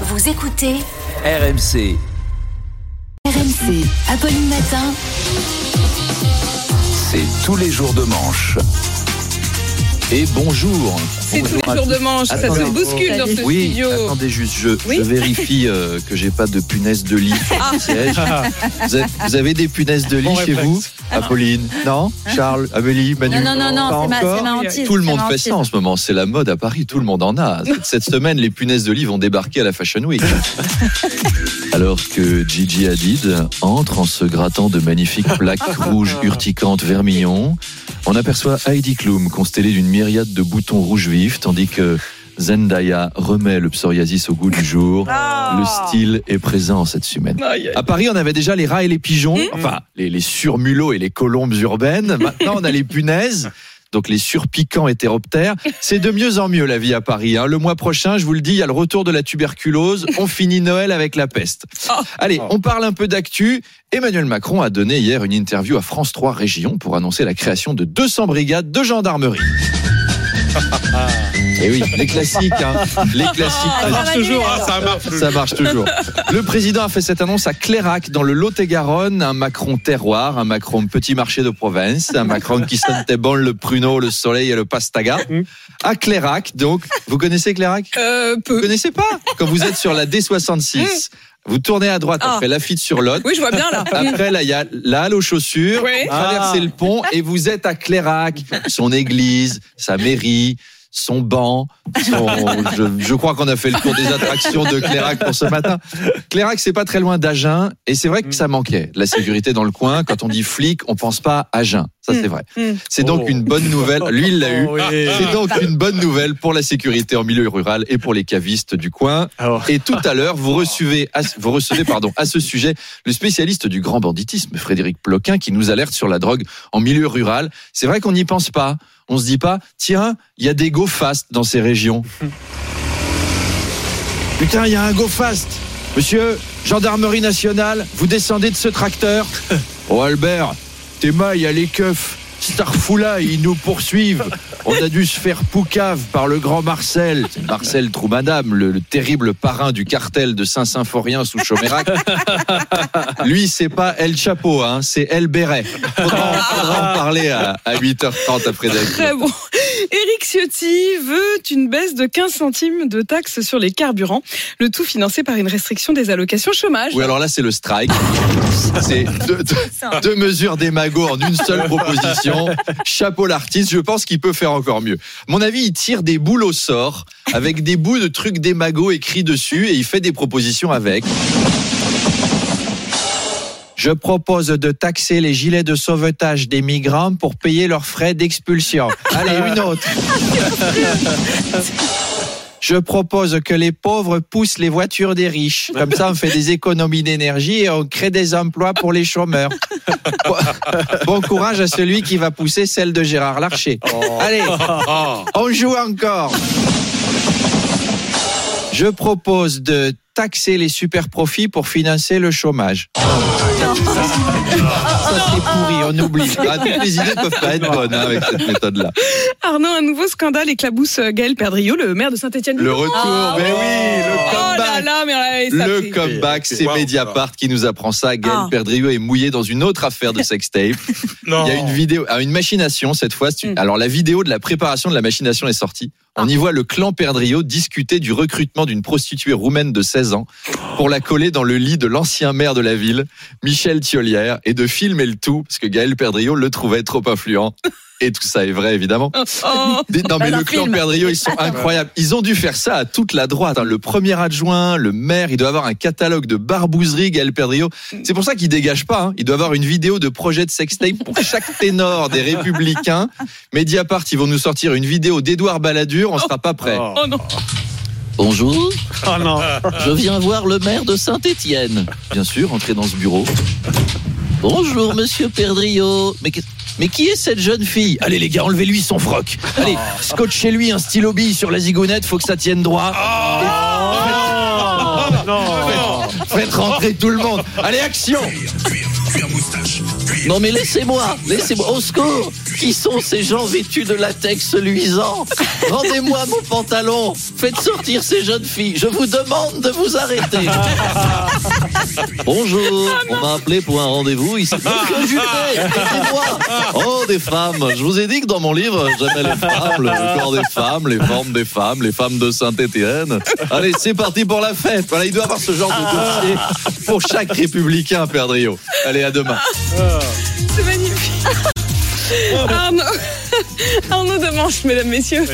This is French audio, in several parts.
Vous écoutez RMC. RMC. Apolline Matin. C'est tous les jours de manche. Et bonjour. C'est tous Bonjour les jours de manche, ça Attendez. se bouscule dans ce Oui, studio. attendez juste, je, Oui. je vérifie euh, que j'ai pas de punaises de lit sur Ah. Vous avez, vous avez des punaises de lit Bon chez vous Apolline Non Charles Amélie Manu Non, non, non, c'est ma, ma hantise. Tout le monde fait ça en ce moment, c'est la mode à Paris, tout le monde en a. Cette- Cette semaine, les punaises de lit vont débarquer à la Fashion Week. Alors que Gigi Hadid entre en se grattant de magnifiques plaques rouges urticantes vermillon, on aperçoit Heidi Klum constellée d'une myriade de boutons rouges vifs, tandis que Zendaya remet le psoriasis au goût du jour. Le style est présent en cette semaine. Aïe, aïe. À Paris, on avait déjà les rats et les pigeons, enfin les, les surmulots et les colombes urbaines. Maintenant, on a les punaises. Donc les surpiquants hétéroptères, c'est de mieux en mieux la vie à Paris. hein. Le mois prochain, je vous le dis, il y a le retour de la tuberculose. On finit Noël avec la peste. Allez, on parle un peu d'actu. Emmanuel Macron a donné hier une interview à France 3 Région pour annoncer la création de 200 brigades de gendarmerie. Et oui, les classiques, hein. les classiques. Ah, marche toujours, hein, ça marche. Ça marche toujours. Le président a fait cette annonce à Clérac, dans le Lot-et-Garonne. Un Macron terroir, un Macron petit marché de province, un Macron qui sentait bon le pruneau, le soleil et le pastaga. À Clérac, donc. Vous connaissez Clérac? Euh, Vous peu. connaissez pas? Quand vous êtes sur la D66, vous tournez à droite Ah. après Lafitte sur Lot. Oui, je vois bien là. Après, là, il y a la halle aux chaussures. Oui. Vous traversez le pont et vous êtes à Clérac, son église, sa mairie, son banc. son- je, je crois qu'on a fait le tour des attractions de Clérac pour ce matin. Clérac, c'est pas très loin d'Agen et c'est vrai que ça manquait. La sécurité dans le coin, quand on dit flic, on pense pas à Agen. Ça, c'est vrai. Mm. C'est donc Oh. une bonne nouvelle. Lui, il l'a eu. Oh. C'est donc une bonne nouvelle pour la sécurité en milieu rural et pour les cavistes du coin. Et tout à l'heure, vous recevez, à, vous recevez pardon, à ce sujet le spécialiste du grand banditisme, Frédéric Ploquin, qui nous alerte sur la drogue en milieu rural. C'est vrai qu'on n'y pense pas. On se dit pas, tiens, il y a des go fast dans ces régions. Putain, il y a un go fast. Monsieur, gendarmerie nationale, vous descendez de ce tracteur? Oh Albert, tes mailles, il y a les keufs. Starfoula, ils nous poursuivent. On a dû se faire poucave par le grand Marcel. Marcel Troumadame, le, le terrible parrain du cartel de Saint-Symphorien sous Chomérac. Lui, c'est pas El Chapeau, hein, c'est El Béret. Faudra, faudra en parler à, à 8h30 après. Très bon. Éric Ciotti veut une baisse de 15 centimes de taxes sur les carburants, le tout financé par une restriction des allocations chômage. Oui, alors là, c'est le strike. C'est deux, deux- deux mesures d'émago en une seule proposition. Chapeau l'artiste, je pense qu'il peut faire encore mieux. Mon avis, il tire des boules au sort avec des bouts de trucs d'émago écrits dessus et il fait des propositions avec. Je propose de taxer les gilets de sauvetage des migrants pour payer leurs frais d'expulsion. Allez, une autre. Je propose que les pauvres poussent les voitures des riches. Comme ça, on fait des économies d'énergie et on crée des emplois pour les chômeurs. Bon- courage à celui qui va pousser celle de Gérard Larcher. Allez, on joue encore. Je propose de taxer les super profits pour financer le chômage. pourri, on oublie. Ah, toutes les idées peuvent pas être bonnes hein, avec cette méthode-là. Arnaud, un nouveau scandale éclabousse euh, Gaël Perdriau, le maire de Saint-Etienne. Le retour, mais oui, le Oh là comeback. là, mais là, ça Le fait- comeback, c'est. Mediapart qui nous apprend ça. Gaël Ah. Perdriau est mouillé dans une autre affaire de sextape. non. Il y a une vidéo, ah, une machination cette fois. c'est une- Mm. Alors la vidéo de la préparation de la machination est sortie. On y voit le clan Perdriau discuter du recrutement d'une prostituée roumaine de 16 ans pour la coller dans le lit de l'ancien maire de la ville, Michel Thiolière, et de filmer le tout parce que Gaël Perdriau le trouvait trop influent. Et tout ça est vrai évidemment. Oh. Des- Non mais le clan film. Perdriau, ils sont incroyables. Ils ont dû faire ça à toute la droite. hein. Le premier adjoint, le maire, il doit avoir un catalogue de barbouzeries, Gaël Perdriau. C'est pour ça qu'il dégage pas. hein. Il doit avoir une vidéo de projet de sextape pour chaque ténor des Républicains. Mediapart, ils vont nous sortir une vidéo d'Édouard Balladur. On sera pas prêt. Oh. Oh non. Bonjour, Oh non. je viens voir le maire de Saint-Étienne. Bien sûr, entrez dans ce bureau. Bonjour, monsieur Perdriau. Mais, qu'est- mais qui est cette jeune fille? Allez, les gars, enlevez-lui son froc. Allez, scotchez-lui un stylo bille sur la zigounette, faut que ça tienne droit. non. Faites rentrer tout le monde. Allez, action Non mais laissez-moi, laissez-moi, au secours Qui sont ces gens vêtus de latex luisant? Rendez-moi mon pantalon. Faites sortir ces jeunes filles. Je vous demande de vous arrêter. Bonjour. On m'a appelé pour un rendez-vous ici. Monsieur Juppé, aidez-moi. Oh, des femmes. Je vous ai dit que dans mon livre, j'aimais les femmes, le corps des femmes, les formes des femmes, les femmes de Saint-Étienne. Allez, c'est parti pour la fête. Voilà, il doit y avoir ce genre de dossier pour chaque républicain, Père Drio. Allez, à demain. C'est magnifique. Arnaud, Arnaud Demanche, mesdames, messieurs,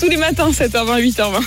tous les matins, 7h20, 8h20.